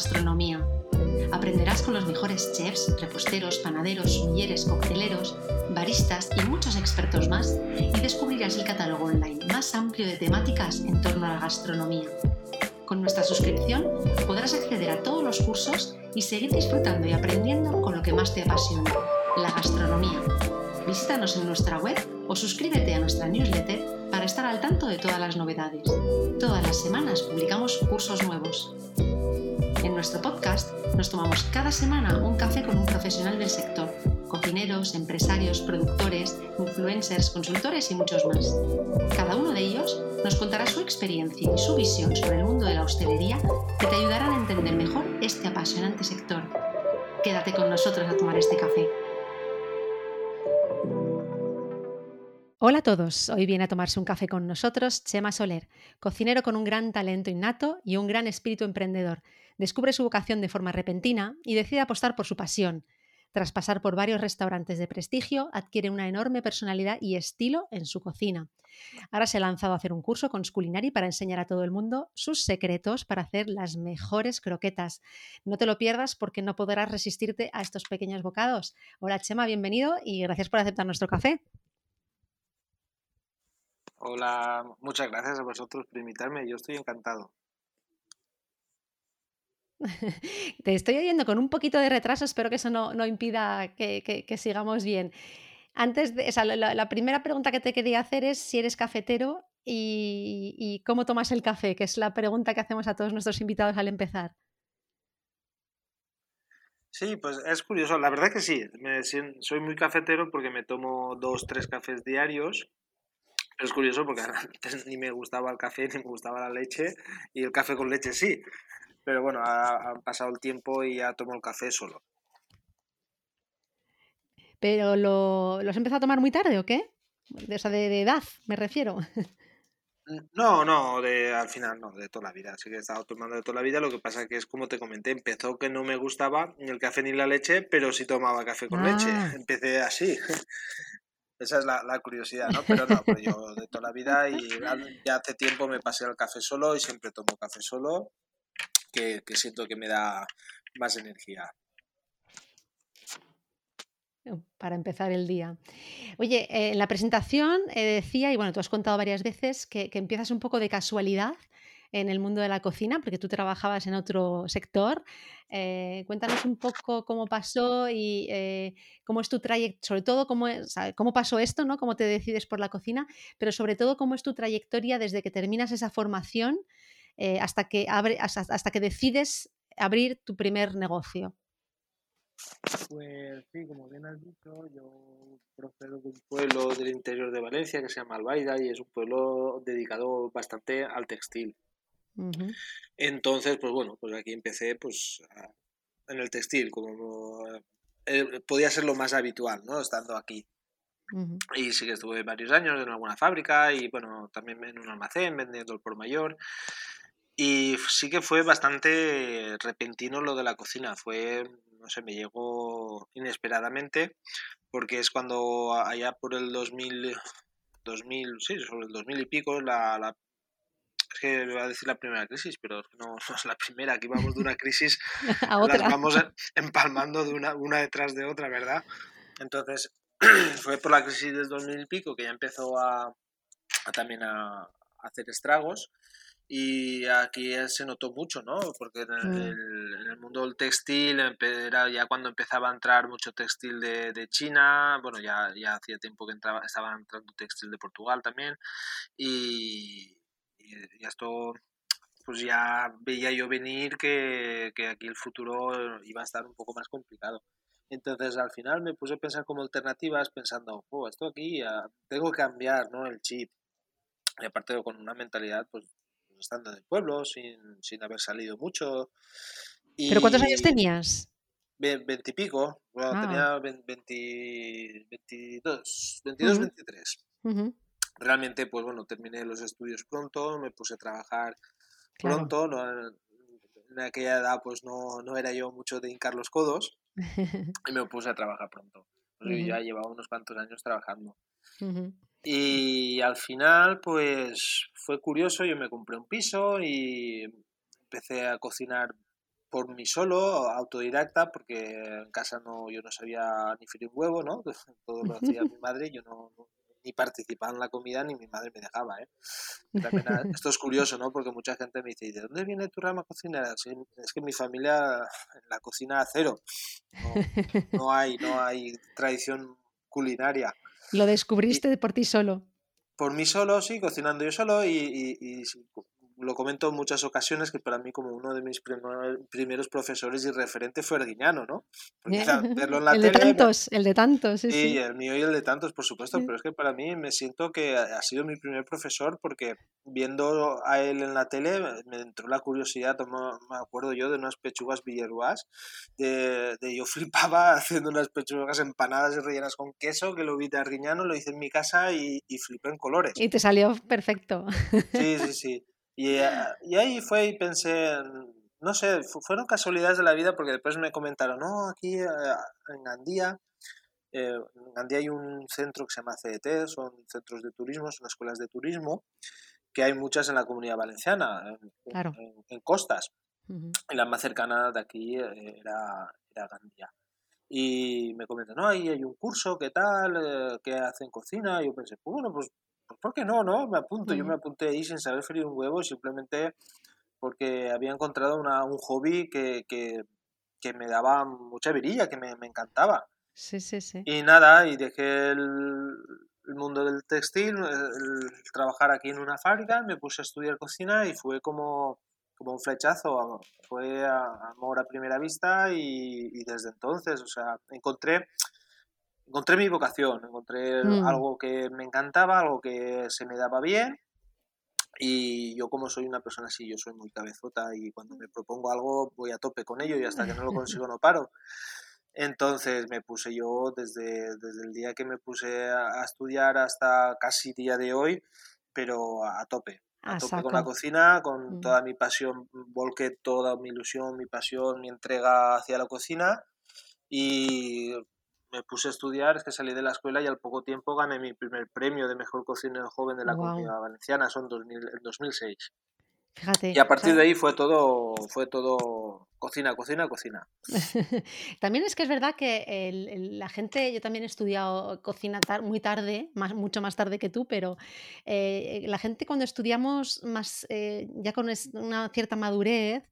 gastronomía. Aprenderás con los mejores chefs, reposteros, panaderos, sumilleres, cocteleros, baristas y muchos expertos más y descubrirás el catálogo online más amplio de temáticas en torno a la gastronomía. Con nuestra suscripción podrás acceder a todos los cursos y seguir disfrutando y aprendiendo con lo que más te apasiona, la gastronomía. Visítanos en nuestra web o suscríbete a nuestra newsletter para estar al tanto de todas las novedades. Todas las semanas publicamos cursos nuevos. Nuestro podcast nos tomamos cada semana un café con un profesional del sector, cocineros, empresarios, productores, influencers, consultores y muchos más. Cada uno de ellos nos contará su experiencia y su visión sobre el mundo de la hostelería que te ayudarán a entender mejor este apasionante sector. Quédate con nosotros a tomar este café. Hola a todos, hoy viene a tomarse un café con nosotros Chema Soler, cocinero con un gran talento innato y un gran espíritu emprendedor. Descubre su vocación de forma repentina y decide apostar por su pasión. Tras pasar por varios restaurantes de prestigio, adquiere una enorme personalidad y estilo en su cocina. Ahora se ha lanzado a hacer un curso con Sculinari para enseñar a todo el mundo sus secretos para hacer las mejores croquetas. No te lo pierdas porque no podrás resistirte a estos pequeños bocados. Hola Chema, bienvenido y gracias por aceptar nuestro café. Hola, muchas gracias a vosotros por invitarme, yo estoy encantado. Te estoy oyendo con un poquito de retraso, espero que eso no, impida que, sigamos bien. Antes de, la, primera pregunta que te quería hacer es si eres cafetero y, y, cómo tomas el café, que es la pregunta que hacemos a todos nuestros invitados al empezar. Sí, pues es curioso, la verdad que sí, soy muy cafetero porque me tomo dos, tres cafés diarios es curioso porque antes ni me gustaba el café ni me gustaba la leche y el café con leche sí. Pero bueno, ha, pasado el tiempo y ya tomo el café solo. ¿Pero lo, has empezado a tomar muy tarde o qué? De, o sea, de, edad, me refiero. Mm, no, no, de, al final no, de toda la vida. Sí que he estado tomando de toda la vida. Lo que pasa que es como te comenté, empezó que no me gustaba ni el café ni la leche, pero sí tomaba café con leche. Ah. Empecé así. Esa es la, curiosidad, ¿no? Pero no, pues yo de toda la vida y ya hace tiempo me pasé al café solo y siempre tomo café solo, que, siento que me da más energía para empezar el día. Oye, eh, en la presentación eh, decía, y bueno, tú has contado varias veces, que, que, empiezas un poco de casualidad en el mundo de la cocina, porque tú trabajabas en otro sector. Eh, cuéntanos un poco cómo pasó y eh, cómo es tu trayectoria, sobre todo cómo, cómo pasó esto, ¿no? cómo te decides por la cocina, pero sobre todo cómo es tu trayectoria desde que terminas esa formación eh, hasta, que abre, hasta, que decides abrir tu primer negocio. Pues sí, como bien has dicho, yo procedo de un pueblo del interior de Valencia que se llama Albaida y es un pueblo dedicado bastante al textil. Entonces, pues bueno, pues aquí empecé pues en el textil, como eh, podía ser lo más habitual, ¿no? Estando aquí. Y sí que estuve varios años en alguna fábrica y bueno, también en un almacén vendiendo el por mayor. Y sí que fue bastante repentino lo de la cocina, fue, no sé, me llegó inesperadamente porque es cuando allá por el 2000, 2000 sí, sobre el 2000 y pico, la, la es que voy a decir la primera crisis, pero no, es la primera, aquí vamos de una crisis, a otra. las vamos empalmando de una, una detrás de otra, ¿verdad? Entonces, fue por la crisis del 2000 y pico que ya empezó a, también a, hacer estragos y aquí se notó mucho, ¿no? Porque en el, en el, mundo del textil era ya cuando empezaba a entrar mucho textil de, de China, bueno, ya, ya hacía tiempo que entraba, estaba entrando textil de Portugal también y, y, esto pues ya veía yo venir que, que, aquí el futuro iba a estar un poco más complicado. Entonces al final me puse a pensar como alternativas pensando, oh, esto aquí tengo que cambiar ¿no? el chip. Y aparte con una mentalidad pues estando en el pueblo, sin, sin haber salido mucho. ¿Pero cuántos años tenías? Veintipico, bueno, tenía 20, 22, 22 23 realmente, pues bueno, terminé los estudios pronto, me puse a trabajar pronto, en aquella edad pues no, no, era yo mucho de hincar los codos y me puse a trabajar pronto. Pues yo ya llevaba unos cuantos años trabajando. Y al final, pues fue curioso, yo me compré un piso y empecé a cocinar por mí solo, autodidacta, porque en casa no, yo no sabía ni freír un huevo, ¿no? Todo lo hacía mi madre, yo no, ni participaba en la comida ni mi madre me dejaba, ¿eh? esto es curioso, ¿no? Porque mucha gente me dice, ¿de dónde viene tu rama cocinera? es que mi familia en la cocina cero, no, hay, no hay tradición culinaria. Lo descubriste por ti solo. Por mí solo, sí, cocinando yo solo y, y lo comento en muchas ocasiones que para mí como uno de mis primeros profesores y referente fue Arguiñano, ¿no? verlo en la el de tantos, el de tantos, sí, sí. el mío y el de tantos, por supuesto, pero es que para mí me siento que ha sido mi primer profesor porque viendo a él en la tele me entró la curiosidad, me acuerdo yo de unas pechugas villeruás, de, de, yo flipaba haciendo unas pechugas empanadas y rellenas con queso, que lo vi de Arguiñano, lo hice en mi casa y, y flipé en colores. Y te salió perfecto. Sí, sí, sí. Eh, y, ahí fue y pensé, no sé, fueron casualidades de la vida porque después me comentaron, no, aquí eh, en Gandía, eh, en Gandía hay un centro que se llama CET, son centros de turismo, son escuelas de turismo, que hay muchas en la comunidad valenciana, en, costas. Y la más cercana de aquí era, era Gandía. Y me comentan, no, ahí hay un curso, ¿qué tal? ¿Qué hacen cocina? Y yo pensé, pues bueno, pues ¿por qué no? no? Me apunto. Yo me apunté ahí sin saber freír un huevo, simplemente porque había encontrado una, un hobby que, que, que, me daba mucha virilla, que me, me, encantaba. Sí, sí, sí. Y nada, y dejé el, el mundo del textil, el, trabajar aquí en una fábrica, me puse a estudiar cocina y fue como, como un flechazo, fue amor a primera vista y, y desde entonces, o sea, encontré encontré mi vocación, encontré mm. algo que me encantaba, algo que se me daba bien. Y yo como soy una persona así, yo soy muy cabezota y cuando me propongo algo voy a tope con ello y hasta que no lo consigo no paro. Entonces me puse yo desde, desde el día que me puse a, estudiar hasta casi día de hoy, pero a, tope. A, tope con la cocina, con mm. toda mi pasión, volqué toda mi ilusión, mi pasión, mi entrega hacia la cocina y me puse a estudiar, es que salí de la escuela y al poco tiempo gané mi primer premio de mejor cocinero joven de la comunidad valenciana, son 2000, en 2006. Fíjate. Y a partir de ahí fue todo, fue todo cocina, cocina, cocina. también es que es verdad que la gente, yo también he estudiado cocina muy tarde, más, mucho más tarde que tú, pero eh, la gente cuando estudiamos más, eh, ya con una cierta madurez,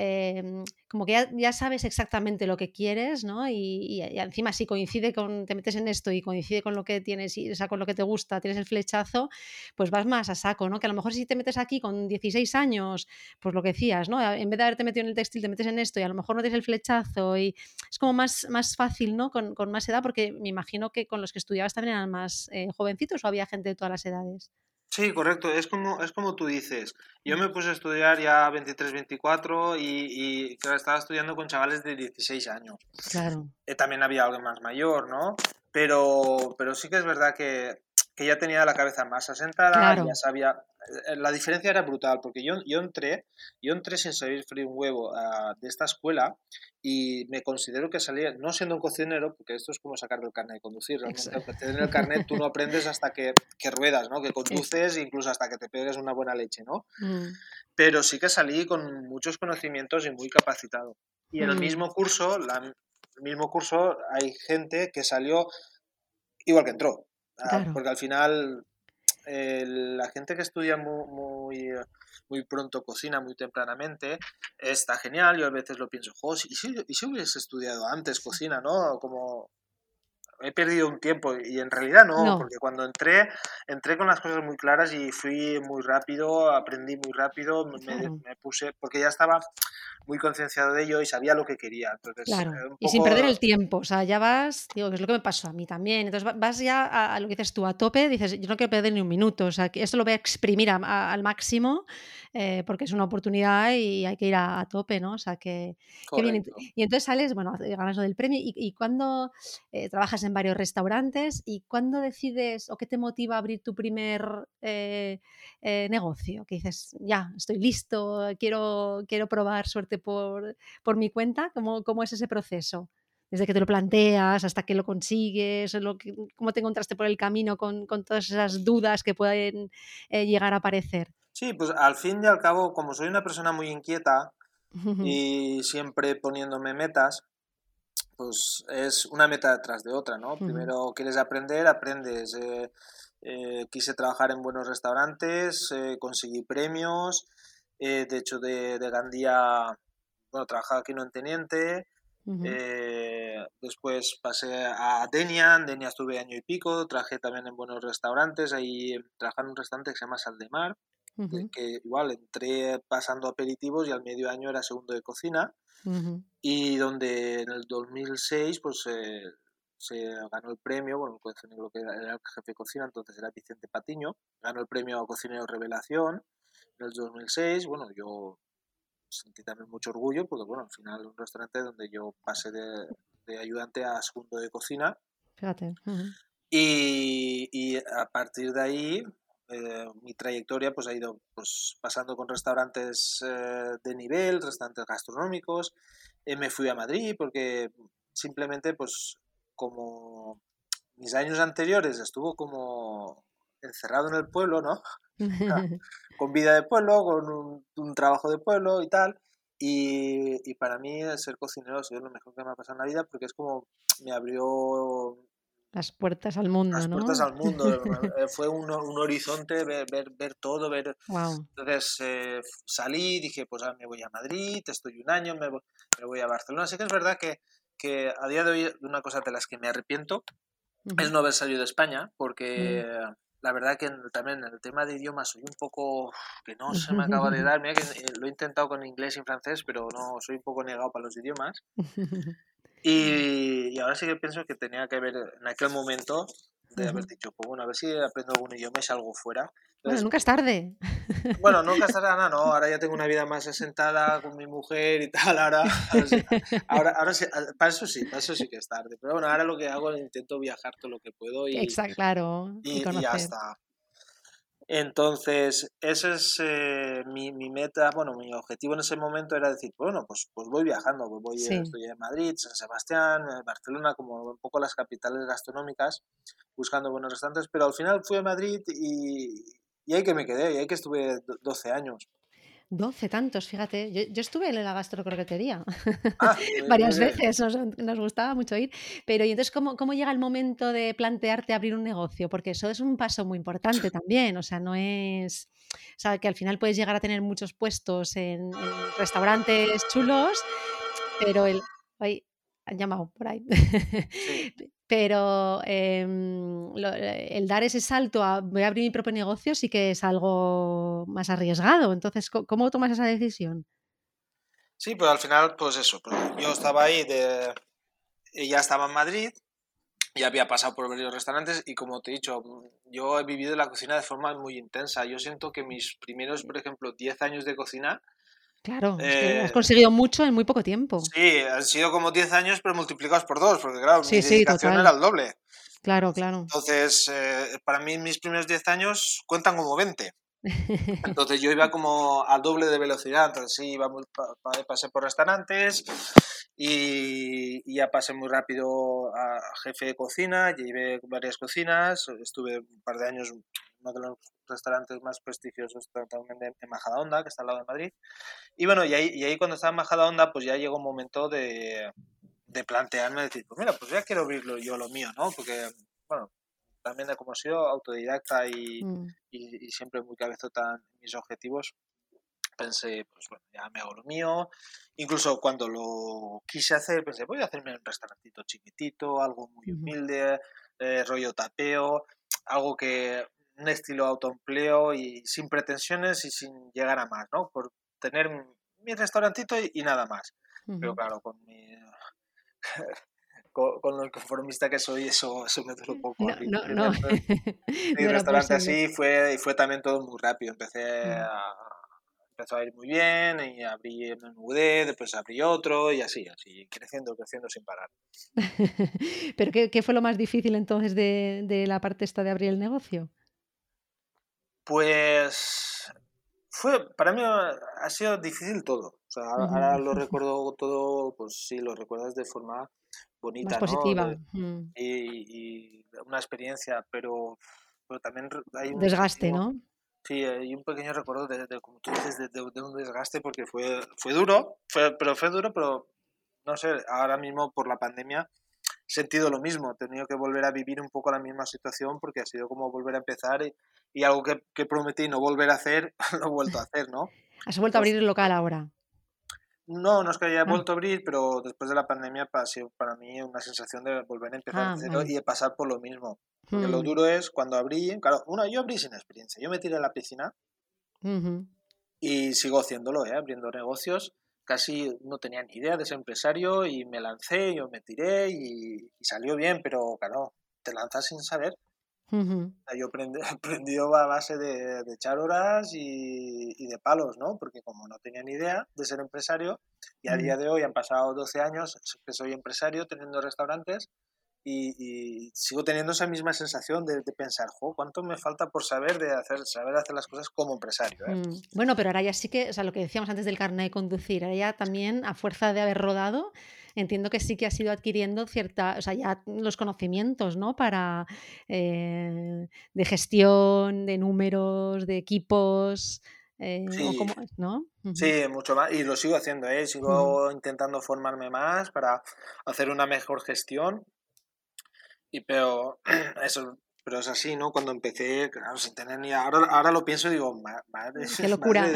Em, como que ya, sabes exactamente lo que quieres, ¿no? Y, encima si coincide con, te metes en esto y coincide con lo que tienes, y, o sea, con lo que te gusta, tienes el flechazo, pues vas más a saco, ¿no? Que a lo mejor si te metes aquí con 16 años, pues lo que decías, ¿no? En vez de haberte metido en el textil, te metes en esto y a lo mejor no tienes el flechazo y es como más, más fácil, ¿no? Con, más edad, porque me imagino que con los que estudiabas también eran más eh, jovencitos o había gente de todas las edades. Sí, correcto. Es como, es como tú dices. Yo me puse a estudiar ya 23, 24 y, y estaba estudiando con chavales de 16 años. Claro. Eh, también había alguien más mayor, ¿no? Pero, pero sí que es verdad que, que ya tenía la cabeza más asentada, ya sabía, eh, la diferencia era brutal, porque yo, yo, entré, yo entré sin saber freír un huevo ah, de esta escuela y me considero que salía, no siendo un cocinero, porque esto es como sacar del carnet de conducir, realmente en el carnet tú no aprendes hasta que, que ruedas, ¿no? que conduces, incluso hasta que te pegues una buena leche, ¿no? Mm. Pero sí que salí con muchos conocimientos y muy capacitado. Y en el mm. mismo curso, la, el mismo curso hay gente que salió igual que entró, ah, porque al final la gente que estudia muy, muy, pronto cocina, muy tempranamente, está genial. Yo a veces lo pienso, ¿y si, y si hubiese estudiado antes cocina, ¿no? Como he perdido un tiempo y en realidad no, porque cuando entré, entré con las cosas muy claras y fui muy rápido, aprendí muy rápido, me, puse, porque ya estaba muy concienciado de ello y sabía lo que quería. Entonces, claro. Y sin perder el tiempo, o sea, ya vas, digo, que es lo que me pasó a mí también. Entonces vas ya a, lo que dices tú, a tope, dices, yo no quiero perder ni un minuto, o sea, que esto lo voy a exprimir al máximo eh, porque es una oportunidad y hay que ir a, tope, ¿no? O sea, que, bien. Y entonces sales, bueno, ganas lo del premio y, y cuando eh, trabajas en varios restaurantes y cuando decides o qué te motiva a abrir tu primer eh, negocio, que dices, ya, estoy listo, quiero, quiero probar suerte por, por mi cuenta, ¿Cómo, ¿cómo es ese proceso? desde que te lo planteas hasta que lo consigues, lo que, cómo te encontraste por el camino con, con todas esas dudas que pueden llegar a aparecer. Sí, pues al fin y al cabo, como soy una persona muy inquieta, y siempre poniéndome metas, pues es una meta detrás de otra, ¿no? Primero quieres aprender, aprendes. Eh, eh, quise trabajar en buenos restaurantes, eh, conseguí premios, de hecho de, de, Gandía, bueno, trabajaba aquí en Teniente, después pasé a Denia, en Denia estuve año y pico, trabajé también en buenos restaurantes, ahí trabajé en un restaurante que se llama Saldemar, que igual entré pasando aperitivos y al medio año era segundo de cocina. Y donde en el 2006 pues se ganó el premio, bueno, lo que era, el jefe de cocina, entonces era Vicente Patiño, ganó el premio a cocinero revelación en el 2006, bueno, yo sentí también mucho orgullo porque, bueno, al final un restaurante donde yo pasé de, ayudante a segundo de cocina. Fíjate. y, y, a partir de ahí eh, mi trayectoria pues ha ido pues, pasando con restaurantes eh, de nivel, restaurantes gastronómicos. Eh, me fui a Madrid porque simplemente pues como mis años anteriores estuvo como encerrado en el pueblo, ¿no? con vida de pueblo, con un, trabajo de pueblo y tal. Y, y, para mí ser cocinero ha sido lo mejor que me ha pasado en la vida porque es como me abrió las puertas al mundo, Las puertas al mundo. Eh, fue un, un horizonte, ver, ver, ver, todo, ver... Entonces eh, salí, dije, pues ahora me voy a Madrid, estoy un año, me voy, me voy a Barcelona. Así que es verdad que, que a día de hoy una cosa de las que me arrepiento es no haber salido de España, porque mm. La verdad que también en el tema de idiomas soy un poco... que no se me acaba de dar. Mira que eh, lo he intentado con inglés y francés, pero no, soy un poco negado para los idiomas. Y, ahora sí que pienso que tenía que haber en aquel momento de haber dicho, pues bueno, a ver si aprendo algún idioma y salgo fuera. bueno, nunca es tarde. Bueno, nunca es tarde, no, no, ahora ya tengo una vida más asentada con mi mujer y tal, ahora, ahora, ahora, sí, para eso sí, para eso sí que es tarde. Pero bueno, ahora lo que hago es intento viajar todo lo que puedo y, Exacto, claro, y, y ya está. Entonces, ese es eh, mi, mi, meta, bueno, mi objetivo en ese momento era decir, bueno, pues, pues voy viajando, pues voy, estoy en Madrid, San Sebastián, eh, Barcelona, como un poco las capitales gastronómicas, buscando buenos restaurantes, pero al final fui a Madrid y, y ahí que me quedé, y ahí que estuve 12 años. 12 tantos, fíjate. Yo, estuve en la gastrocroquetería ah, varias veces, nos, gustaba mucho ir. Pero ¿y entonces cómo, cómo llega el momento de plantearte abrir un negocio? Porque eso es un paso muy importante también. O sea, no es. O sea, que al final puedes llegar a tener muchos puestos en, restaurantes chulos, pero el. Ay, han llamado por ahí. pero em, el dar ese salto a voy a abrir mi propio negocio sí que es algo más arriesgado. Entonces, ¿cómo tomas esa decisión? Sí, pues al final, pues eso, pues yo estaba ahí, de, ya estaba en Madrid, ya había pasado por varios restaurantes y como te he dicho, yo he vivido la cocina de forma muy intensa. Yo siento que mis primeros, por ejemplo, 10 años de cocina Claro, has eh, conseguido mucho en muy poco tiempo. Sí, han sido como 10 años, pero multiplicados por dos, porque claro, mi dedicación era el doble. Claro, claro. Entonces, eh, para mí mis primeros 10 años cuentan como 20. Entonces yo iba como al doble de velocidad, entonces sí, iba muy, pasé por restaurantes y, y, ya pasé muy rápido a jefe de cocina, llevé varias cocinas, estuve un par de años uno de los restaurantes más prestigiosos también de, Majadahonda, que está al lado de Madrid. Y bueno, y ahí, y ahí cuando estaba en Majadahonda, pues ya llegó un momento de, de plantearme, decir, pues mira, pues ya quiero abrirlo yo lo mío, ¿no? Porque, bueno, también como he sido autodidacta y, mm. y, siempre muy cabezota en mis objetivos, pensé, pues bueno, ya me hago lo mío. Incluso cuando lo quise hacer, pensé, voy a hacerme un restaurantito chiquitito, algo muy humilde, eh, rollo tapeo, algo que un estilo autoempleo y sin pretensiones y sin llegar a más, ¿no? Por tener mi restaurantito y, nada más. Pero claro, con mi... con, lo conformista que soy, eso, eso me duró poco. No, no, no. Mi restaurante así fue, y fue también todo muy rápido. Empecé mm. a, empezó a ir muy bien y abrí, me mudé, después abrí otro y así, así, creciendo, creciendo sin parar. ¿Pero qué, qué, fue lo más difícil entonces de, de la parte esta de abrir el negocio? Pues fue, para mí ha sido difícil todo. O sea, ahora, lo recuerdo todo, pues sí, lo recuerdas de forma bonita, Más positiva. y, una experiencia, pero, pero también hay un desgaste, ¿no? Sí, hay un pequeño recuerdo de, como tú dices, de, un desgaste porque fue, fue duro, fue, pero fue duro, pero no sé, ahora mismo por la pandemia sentido lo mismo, he tenido que volver a vivir un poco la misma situación porque ha sido como volver a empezar y, algo que, que, prometí no volver a hacer, lo he vuelto a hacer, ¿no? ¿Has vuelto a abrir el local ahora? No, no es que haya ah. vuelto a abrir, pero después de la pandemia ha sido para mí una sensación de volver a empezar ah, y de pasar por lo mismo. Porque lo hmm. duro es cuando abrí, claro, una, yo abrí sin experiencia. Yo me tiré a la piscina y sigo haciéndolo, ¿eh? abriendo negocios. Casi no tenía ni idea de ser empresario y me lancé, yo me tiré y, y salió bien, pero claro, te lanzas sin saber. Yo aprendí, aprendido a base de, echar horas y, de palos, ¿no? Porque como no tenía ni idea de ser empresario, y a día de hoy han pasado 12 años que soy empresario teniendo restaurantes, y, sigo teniendo esa misma sensación de, pensar, jo, ¿cuánto me falta por saber de hacer, saber hacer las cosas como empresario? Eh? Mm, bueno, pero ahora ya sí que, o sea, lo que decíamos antes del carnet de conducir, ahora ya también, a fuerza de haber rodado, entiendo que sí que has ido adquiriendo cierta, o sea, ya los conocimientos, ¿no? Para eh, de gestión, de números, de equipos. Eh, sí. ¿no? sí, mucho más. Y lo sigo haciendo, ¿eh? Sigo intentando formarme más para hacer una mejor gestión. Y pero eso pero es así, ¿no? Cuando empecé, claro, sin tener ni... Ahora, ahora lo pienso y digo, madre, qué locura.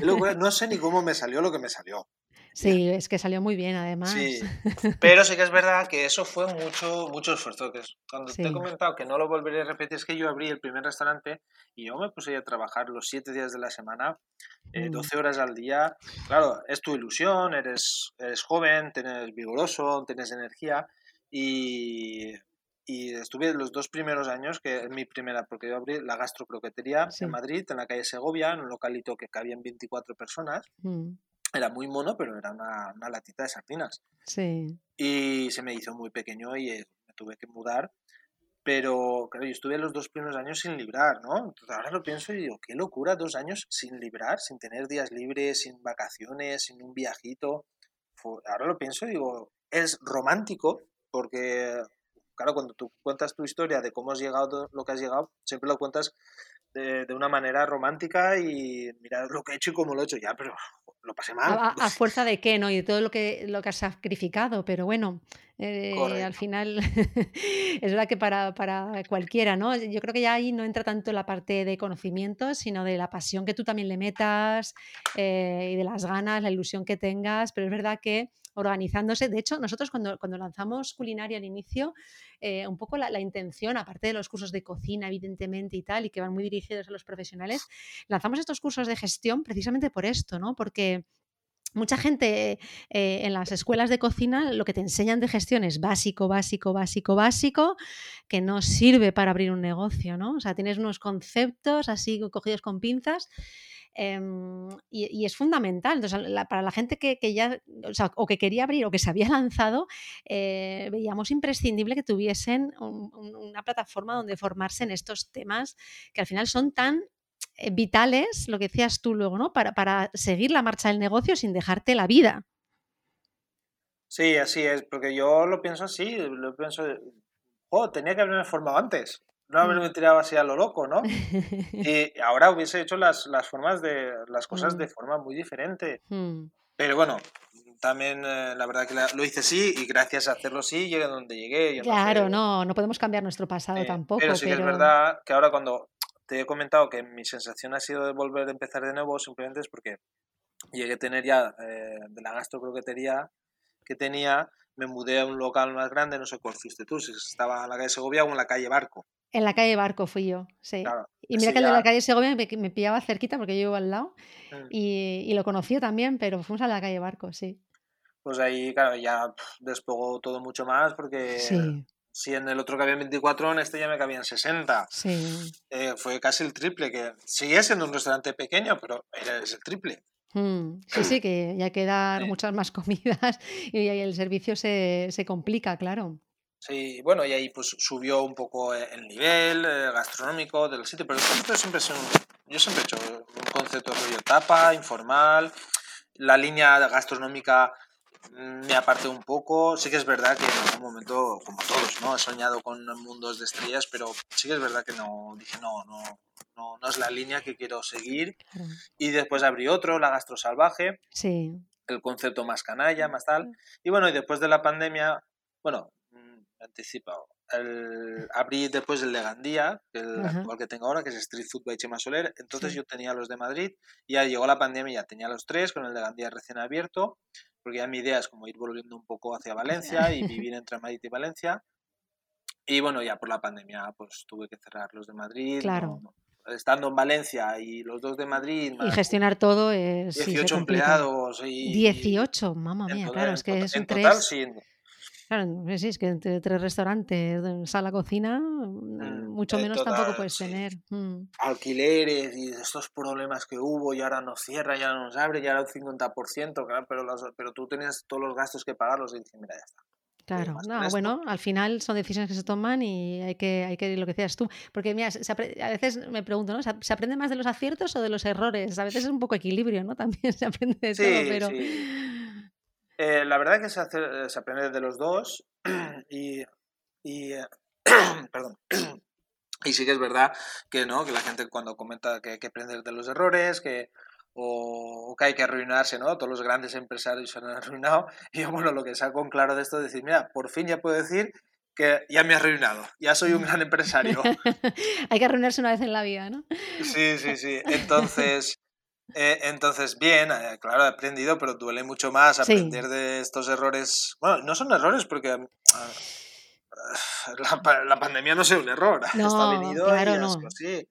locura. No sé ni cómo me salió lo que me salió. Sí, es que salió muy bien además. Sí, pero sí que es verdad que eso fue mucho, mucho esfuerzo. Que cuando te he comentado que no lo volveré a repetir, es que yo abrí el primer restaurante y yo me puse a trabajar los siete días de la semana, 12 mm. horas al día. Claro, es tu ilusión, eres, eres joven, tienes vigoroso, tienes energía y y estuve los dos primeros años, que es mi primera, porque yo abrí la gastrocroquetería en Madrid, en la calle Segovia, en un localito que cabían 24 personas. Mm. Era muy mono, pero era una, una, latita de sardinas. Sí. Y se me hizo muy pequeño y eh, me tuve que mudar. Pero, claro, yo estuve los dos primeros años sin librar, ¿no? Entonces ahora lo pienso y digo, qué locura, dos años sin librar, sin tener días libres, sin vacaciones, sin un viajito. Ahora lo pienso y digo, es romántico porque claro, cuando tú cuentas tu historia de cómo has llegado lo que has llegado, siempre lo cuentas de, una manera romántica y mira lo que he hecho y cómo lo he hecho ya, pero lo pasé mal. A, fuerza de qué, ¿no? Y de todo lo que, lo que has sacrificado, pero bueno, eh, al final es verdad que para, cualquiera, ¿no? Yo creo que ya ahí no entra tanto la parte de conocimiento, sino de la pasión que tú también le metas eh, y de las ganas, la ilusión que tengas, pero es verdad que organizándose. De hecho, nosotros cuando, cuando lanzamos culinaria al inicio, eh, un poco la, intención, aparte de los cursos de cocina, evidentemente, y tal, y que van muy dirigidos a los profesionales, lanzamos estos cursos de gestión precisamente por esto, ¿no? Porque mucha gente eh, en las escuelas de cocina lo que te enseñan de gestión es básico, básico, básico, básico, que no sirve para abrir un negocio, ¿no? O sea, tienes unos conceptos así cogidos con pinzas Em, y, es fundamental. Entonces, para la gente que, ya, o, que quería abrir o que se había lanzado, eh, veíamos imprescindible que tuviesen una plataforma donde formarse en estos temas que al final son tan eh, vitales, lo que decías tú luego, ¿no? Para, para seguir la marcha del negocio sin dejarte la vida. Sí, así es, porque yo lo pienso así, lo pienso, oh, tenía que haberme formado antes no haberme mm. tirado así a lo loco, ¿no? Y ahora hubiese hecho las, las formas de las cosas de mm. forma muy diferente. Mm. Pero bueno, también eh, la verdad que lo hice sí y gracias a hacerlo sí llegué a donde llegué. claro, no, no podemos cambiar nuestro pasado tampoco. Pero sí que es verdad que ahora cuando te he comentado que mi sensación ha sido de volver a empezar de nuevo, simplemente es porque llegué a tener ya eh, de la gastrocroquetería que tenía, me mudé a un local más grande, no sé cuál fuiste tú, si estaba en la calle Segovia o en la calle Barco. En la calle Barco fui yo, sí. y mira que el de la calle Segovia me, me, pillaba cerquita porque yo iba al lado mm. y, y, lo conocí también, pero fuimos a la calle Barco, sí. Pues ahí, claro, ya despegó todo mucho más porque si en el otro cabía 24, en este ya me cabían 60. Sí. Eh, fue casi el triple, que sigue siendo un restaurante pequeño, pero era el triple. Mm, sí, sí, que ya quedan muchas más comidas y ahí el servicio se, se complica, claro. Sí, bueno, y ahí pues subió un poco e, el nivel eh, gastronómico del sitio, pero el concepto siempre es un, yo siempre he hecho un concepto rollo tapa, informal, la línea gastronómica me aparté un poco. Sí que es verdad que en algún momento, como todos, ¿no? He soñado con mundos de estrellas, pero sí que es verdad que no, dije, no, no, no, no es la línea que quiero seguir. Y después abrí otro, La Gastro Salvaje. Sí. El concepto más canalla, más tal. Y bueno, y después de la pandemia, bueno, mm, anticipado el, abrí después el de Gandía, el actual que tengo ahora, que es Street Food by Chema Soler. Entonces yo tenía los de Madrid, y ya llegó la pandemia, ya tenía los tres, con el de Gandía recién abierto, porque ya mi idea es como ir volviendo un poco hacia Valencia y vivir entre Madrid y Valencia. Y bueno, ya por la pandemia pues tuve que cerrar los de Madrid. Claro. estando en Valencia y los dos de Madrid. y gestionar todo es. 18 empleados. Y, 18, mamá mía, claro, es que es un tres. Claro, sí, es que entre tres restaurantes, sala, cocina, mm, mm, mucho menos tampoco puedes tener. Mm. Alquileres y estos problemas que hubo y ahora nos cierra, ya no nos abre, ya era un 50%, claro, pero, pero tú tenías todos los gastos que pagarlos y dije, mira, ya está. Claro, no, bueno, al final son decisiones que se toman y hay que, hay que lo que decías tú. Porque mira, a veces me pregunto, ¿no? ¿Se aprende más de los aciertos o de los errores? A veces es un poco equilibrio, ¿no? También se aprende de todo, pero. Eh, la verdad es que se, hace, se, aprende de los dos y, y eh, perdón. Y sí que es verdad que no, que la gente cuando comenta que hay que aprender de los errores, que o, que hay que arruinarse, ¿no? Todos los grandes empresarios se han arruinado. Y bueno, lo que saco en claro de esto es decir, mira, por fin ya puedo decir que ya me he arruinado, ya soy un gran empresario. hay que arruinarse una vez en la vida, ¿no? Sí, sí, sí. Entonces, eh, entonces, bien, eh, claro, he aprendido, pero duele mucho más aprender de estos errores. Bueno, no son errores porque ah, la, pandemia no es un error, está venido claro, y no. así.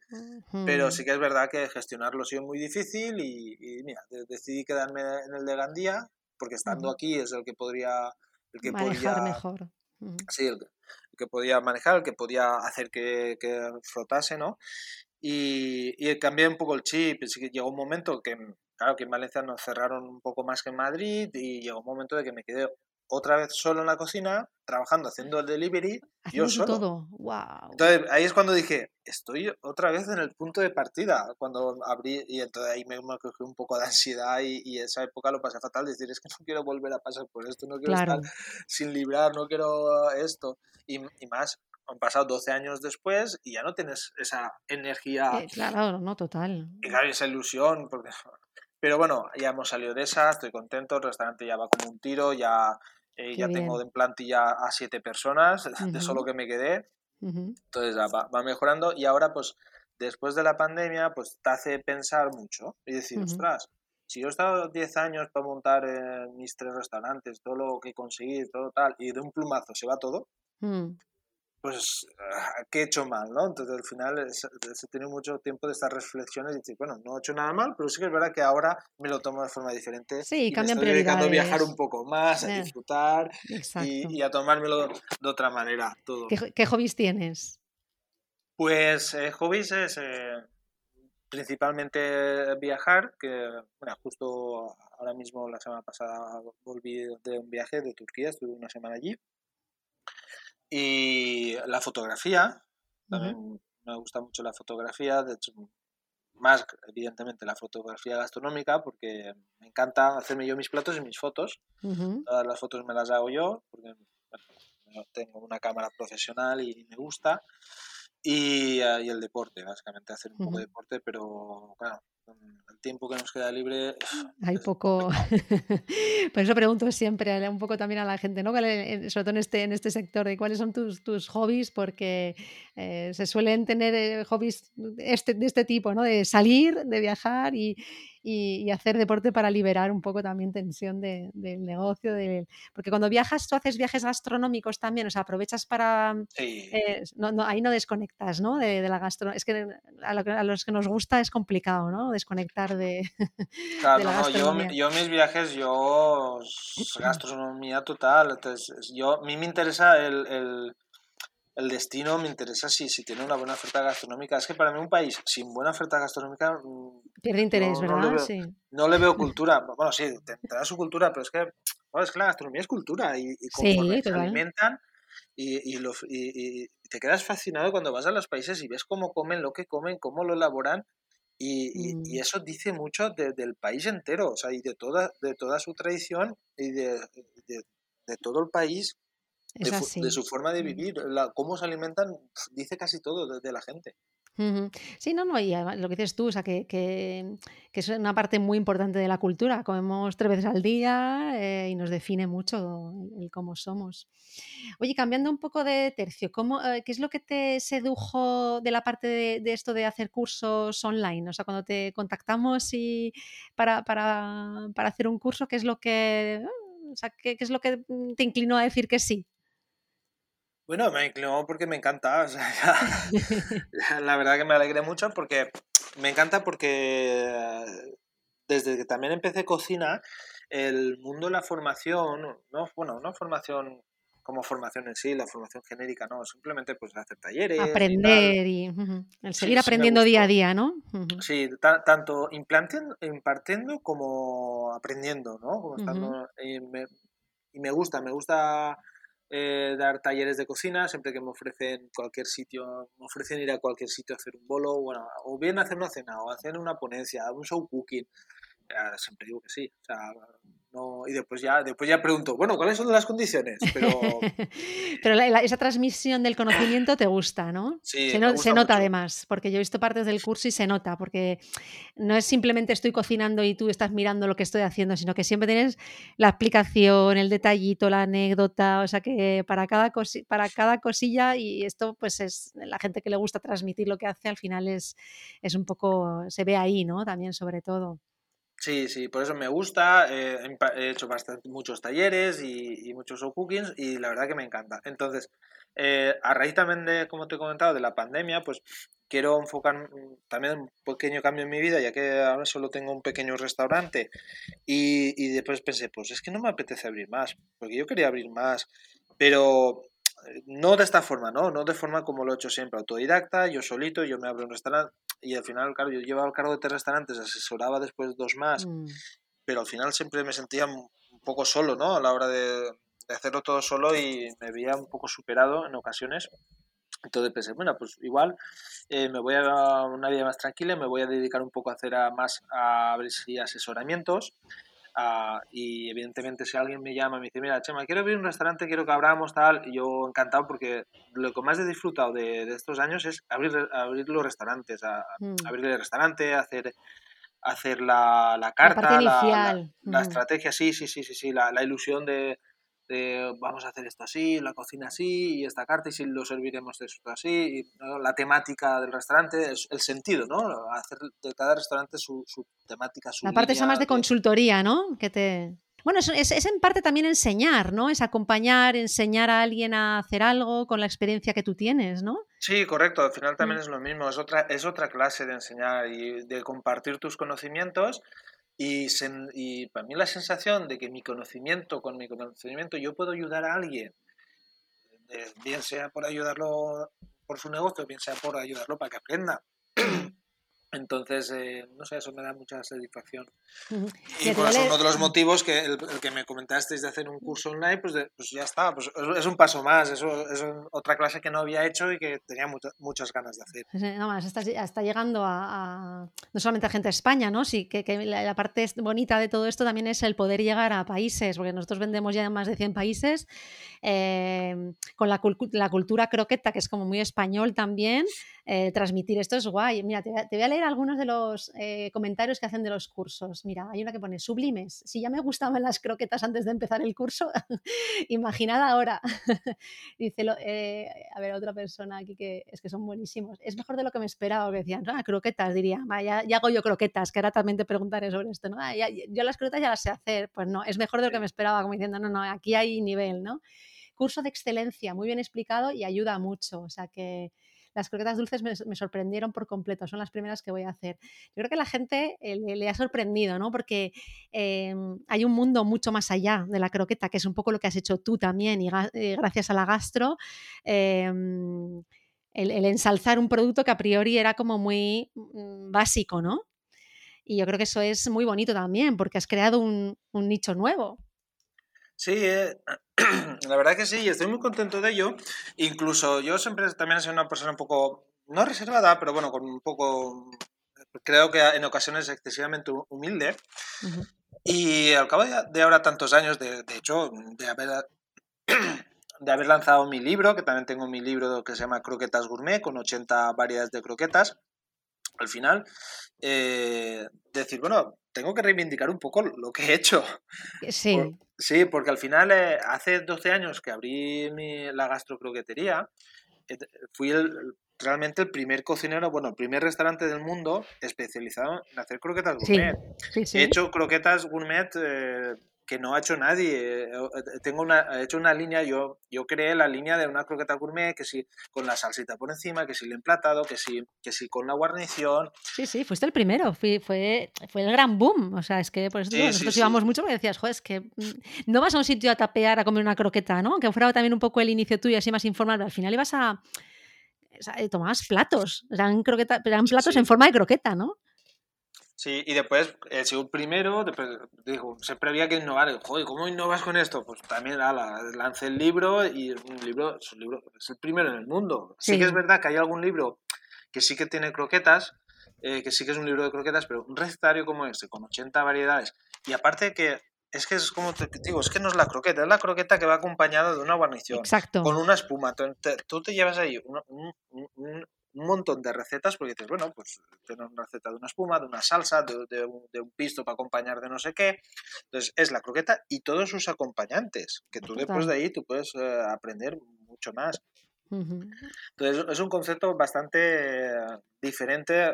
Pero sí que es verdad que gestionarlo ha sido muy difícil y, mira, decidí quedarme en el de Gandía porque estando aquí es el que podría... El que manejar mejor. Sí, el, que podía manejar, el que podía hacer que, que flotase, ¿no? Y, y, cambié un poco el chip. llegó un momento que, claro, que en Valencia nos cerraron un poco más que en Madrid y llegó un momento de que me quedé otra vez solo en la cocina, trabajando, haciendo el delivery, yo solo. todo, wow. Entonces ahí es cuando dije, estoy otra vez en el punto de partida, cuando abrí, y entonces ahí me, me cogí un poco de ansiedad y, y, esa época lo pasé fatal, decir, es que no quiero volver a pasar por esto, no quiero estar sin librar, no quiero esto, y, y más han pasado 12 años después y ya no tienes esa energía. Eh, claro, no, total. Y claro, esa ilusión. Porque... Pero bueno, ya hemos salido de esa, estoy contento, el restaurante ya va como un tiro, ya, eh, ya tengo en plantilla a siete personas, de solo que me quedé. Entonces va, va, mejorando y ahora pues después de la pandemia pues te hace pensar mucho y decir, ostras, si yo he estado 10 años para montar eh, mis tres restaurantes, todo lo que conseguí, todo tal, y de un plumazo se va todo, mm pues, ah, ¿qué he hecho mal? ¿no? Entonces, al final, se, tiene mucho tiempo de estas reflexiones y decir, bueno, no he hecho nada mal, pero sí que es verdad que ahora me lo tomo de forma diferente. Sí, y cambian me estoy dedicando a viajar un poco más, a disfrutar y, a tomármelo de otra manera todo. ¿Qué, hobbies tienes? Pues eh, hobbies es eh, principalmente viajar, que bueno, justo ahora mismo la semana pasada volví de un viaje de Turquía, estuve una semana allí. Y la fotografía, también me gusta mucho la fotografía, de hecho, más evidentemente la fotografía gastronómica, porque me encanta hacerme yo mis platos y mis fotos. Todas las fotos me las hago yo, porque tengo una cámara profesional y me gusta. Y, ah, y el deporte, básicamente hacer un poco de deporte, pero claro, el tiempo que nos queda libre. Hay poco. Por eso pregunto siempre un poco también a la gente, ¿no? sobre todo en este, en este sector, de cuáles son tus, tus hobbies, porque eh, se suelen tener eh, hobbies este, de este tipo, ¿no? De salir, de viajar y, y, hacer deporte para liberar un poco también tensión del negocio. De, porque cuando viajas, tú haces viajes gastronómicos también, o sea, aprovechas para... Eh, no, ahí no desconectas, ¿no? De, la gastronomía. Es que a, los que nos gusta es complicado, ¿no? Desconectar de... Claro, no, yo, yo, mis viajes, yo gastronomía total. Entonces, yo, a mí me interesa el el destino me interesa si, si tiene una buena oferta gastronómica. Es que para mí un país sin buena oferta gastronómica... Mm, Pierde interés, ¿verdad? No le, veo, sí. no le veo cultura. Bueno, sí, tendrá su cultura, pero es que, es que la gastronomía es cultura y, y conforme se alimentan y, y, lo, y, te quedas fascinado cuando vas a los países y ves cómo comen, lo que comen, cómo lo elaboran Y, y, mm. eso dice mucho del país entero, o sea, y de toda, de toda su tradición y de, de, todo el país, de, su forma de mm. vivir, la, cómo se alimentan, dice casi todo de la gente. Sí, no, no, y lo que dices tú, o sea, que, que, es una parte muy importante de la cultura. Comemos tres veces al día eh, y nos define mucho el, cómo somos. Oye, cambiando un poco de tercio, ¿cómo, eh, ¿qué es lo que te sedujo de la parte de, esto de hacer cursos online? O sea, cuando te contactamos y para, para, para hacer un curso, ¿qué es lo que, o sea, qué, qué es lo que te inclinó a decir que sí? Bueno, me inclinó porque me encanta. la verdad que me alegré mucho porque me encanta porque desde que también empecé cocina, el mundo de la formación, no, bueno, no formación como formación en sí, la formación genérica, no, simplemente pues hacer talleres. Aprender y, el seguir aprendiendo día a día, ¿no? Sí, tanto impartiendo como aprendiendo, ¿no? y, me, y me gusta, me gusta eh, dar talleres de cocina, siempre que me ofrecen cualquier sitio, me ofrecen ir a cualquier sitio a hacer un bolo, bueno, o bien hacer una cena, o hacer una ponencia, un show cooking, eh, siempre digo que sí. O sea, y después ya, después ya pregunto, bueno, ¿cuáles son las condiciones? Pero, Pero esa transmisión del conocimiento te gusta, ¿no? Sí, se, se nota además, porque yo he visto partes del curso y se nota, porque no es simplemente estoy cocinando y tú estás mirando lo que estoy haciendo, sino que siempre tienes la explicación, el detallito, la anécdota, o sea que para cada, para cada cosilla, y esto pues es la gente que le gusta transmitir lo que hace, al final es, es un poco, se ve ahí, ¿no? También sobre todo. Sí, sí, por eso me gusta. Eh, he hecho bastante, muchos talleres y, muchos show cookings y la verdad que me encanta. Entonces, eh, a raíz también de, como te he comentado, de la pandemia, pues quiero enfocar también un pequeño cambio en mi vida, ya que ahora solo tengo un pequeño restaurante. Y, y después pensé, pues es que no me apetece abrir más, porque yo quería abrir más, pero eh, no de esta forma, ¿no? No de forma como lo he hecho siempre, autodidacta, yo solito, yo me abro un restaurante y al final, claro, yo llevaba el cargo de tres restaurantes, asesoraba después dos más, mm. pero al final siempre me sentía un poco solo, ¿no? A la hora de, hacerlo todo solo y me veía un poco superado en ocasiones. Entonces pensé, bueno, pues igual eh, me voy a una vida más tranquila, me voy a dedicar un poco a hacer a más a ver si asesoramientos Ah, y evidentemente si alguien me llama y me dice, mira, Chema, quiero abrir un restaurante, quiero que abramos tal, y yo encantado porque lo que más he disfrutado de, de estos años es abrir, abrir los restaurantes, a, mm. abrir el restaurante, hacer hacer la, la carta, la, la, estrategia, sí, sí, sí, sí, sí, la, ilusión de, vamos a hacer esto así, la cocina así, y esta carta, y si lo serviremos esto así, y, la temática del restaurante, el sentido, ¿no? Hacer de cada restaurante su, su temática, su La parte esa más de consultoría, ¿no? Que te... Bueno, es, es, en parte también enseñar, ¿no? Es acompañar, enseñar a alguien a hacer algo con la experiencia que tú tienes, ¿no? Sí, correcto. Al final también mm. es lo mismo. Es otra, es otra clase de enseñar y de compartir tus conocimientos y, para mí la sensación de que mi conocimiento, con mi conocimiento, yo puedo ayudar a alguien, eh, bien sea por ayudarlo por su negocio, bien sea por ayudarlo para que aprenda. Entonces, eh, no sé, eso me da mucha satisfacción. Y por eso uno de los motivos que el, que me comentasteis de hacer un curso online, pues, pues ya está, pues es un paso más, eso es otra clase que no había hecho y que tenía muchas ganas de hacer. No, más, está, está llegando a, no solamente a gente de España, ¿no? Sí, que, que la, parte bonita de todo esto también es el poder llegar a países, porque nosotros vendemos ya en más de 100 países, eh, con la, la cultura croqueta, que es como muy español también, eh, transmitir esto es guay. Mira, te, voy a leer algunos de los eh, comentarios que hacen de los cursos. Mira, hay una que pone sublimes. Si ya me gustaban las croquetas antes de empezar el curso, imaginad ahora. Dice, eh, a ver, otra persona aquí que es que son buenísimos. Es mejor de lo que me esperaba, que decían, ah, croquetas, diría, ya, ya, hago yo croquetas, que ahora también te preguntaré sobre esto, ¿no? Ah, yo las croquetas ya las sé hacer. Pues no, es mejor de lo que me esperaba, como diciendo, no, no, aquí hay nivel, ¿no? Curso de excelencia, muy bien explicado y ayuda mucho. O sea que las croquetas dulces me, sorprendieron por completo, son las primeras que voy a hacer. Yo creo que la gente eh, le, ha sorprendido, ¿no? Porque em, hay un mundo mucho más allá de la croqueta, que es un poco lo que has hecho tú también, y eh, gracias a la gastro. Em, el, ensalzar un producto que a priori era como muy mm, básico, ¿no? Y yo creo que eso es muy bonito también, porque has creado un nicho nuevo. Sí, eh, la verdad que sí, y estoy muy contento de ello. Incluso yo siempre también he sido una persona un poco, no reservada, pero bueno, con un poco creo que en ocasiones excesivamente humilde. Y al cabo de ahora tantos años, de, de hecho, de haber, de haber lanzado mi libro, que también tengo mi libro que se llama Croquetas Gourmet, con 80 variedades de croquetas, al final, eh, decir, bueno, tengo que reivindicar un poco lo que he hecho. Sí. sí, porque al final, eh, hace 12 años que abrí mi, la gastrocroquetería, eh, fui el, realmente el primer cocinero, bueno, el primer restaurante del mundo especializado en hacer croquetas gourmet. He hecho croquetas gourmet eh, que no ha hecho nadie. Eh, tengo una, he hecho una línea, yo, yo creé la línea de una croqueta gourmet, que sí con la salsita por encima, que sí el emplatado, que sí, que sí con la guarnición. Sí, sí, fuiste el primero, fue, fue, fue el gran boom. O sea, es que por eso nosotros íbamos mucho porque decías, joder, es que mm, no vas a un sitio a tapear a comer una croqueta, ¿no? Aunque fuera también un poco el inicio tuyo, así más informal, al final ibas a eh, tomabas platos, eran, croqueta, eran platos en forma de croqueta, ¿no? Sí, y después el segundo primero, después, digo, siempre había que innovar. Joder, ¿cómo innovas con esto? Pues también ala, lancé el libro y un libro, es, un libro, es el primero en el mundo. Sí. que es verdad que hay algún libro que sí que tiene croquetas, eh, que sí que es un libro de croquetas, pero un recetario como este, con 80 variedades, y aparte que es que es como te digo, es que no es la croqueta, es la croqueta que va acompañada de una guarnición. Exacto. Con una espuma. tú te llevas ahí un, un, montón de recetas porque dices, bueno, pues tengo una receta de una espuma, de una salsa, de, un, pisto para acompañar de no sé qué. Entonces, es la croqueta y todos sus acompañantes, que tú después de ahí tú puedes eh, aprender mucho más. Entonces, es un concepto bastante diferente,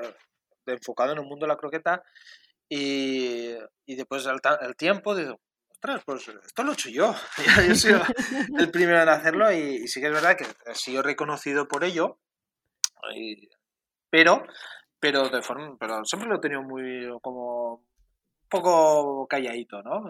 enfocado en el mundo de la croqueta y, y después al, tiempo digo, ostras, pues esto lo he hecho yo. yo he sido el primero en hacerlo y, sí que es verdad que he sido reconocido por ello. Pero, pero, de forma, pero siempre lo he tenido muy como poco calladito, ¿no?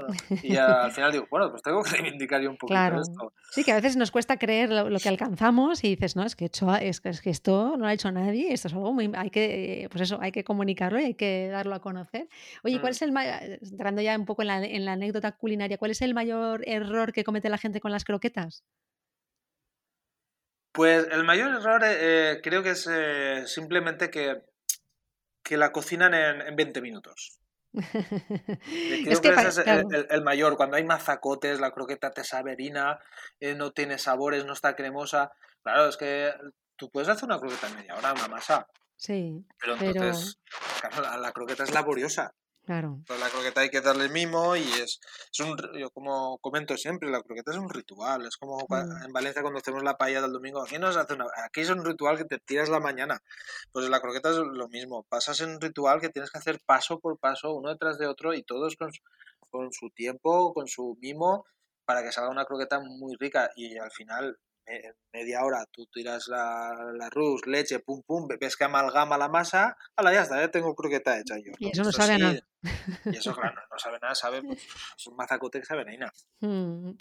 Y al final digo, bueno, pues tengo que reivindicar yo un poquito claro. esto. Sí, que a veces nos cuesta creer lo, que alcanzamos y dices, no, es que, hecho, es, es, que esto no lo ha hecho nadie, esto es algo muy, hay que, pues eso, hay que comunicarlo y hay que darlo a conocer. Oye, ¿cuál mm. es el, entrando ya un poco en la, en la anécdota culinaria, cuál es el mayor error que comete la gente con las croquetas? Pues el mayor error eh, creo que es eh, simplemente que, que la cocinan en, en 20 minutos. es que, ese es el, mayor. Cuando hay mazacotes, la croqueta te sabe eh, no tiene sabores, no está cremosa. Claro, es que tú puedes hacer una croqueta en media hora, una masa. Sí. Pero entonces, la croqueta es laboriosa. Claro. la croqueta hay que darle mimo y es, es un, yo como comento siempre, la croqueta es un ritual. Es como mm. en Valencia cuando hacemos la paella del domingo. Aquí, no hace una, aquí es un ritual que te tiras la mañana. Pues la croqueta es lo mismo. Pasas en un ritual que tienes que hacer paso por paso, uno detrás de otro y todos con, con su tiempo, con su mimo, para que salga una croqueta muy rica. Y al final media hora tú tiras la, la arroz, leche, pum pum, ves que amalgama la masa, la ya está, ya tengo croqueta hecha yo. Y eso no sabe nada. Y eso, claro, no, sabe nada, sabe, pues, es un mazacote que sabe nada. Mm,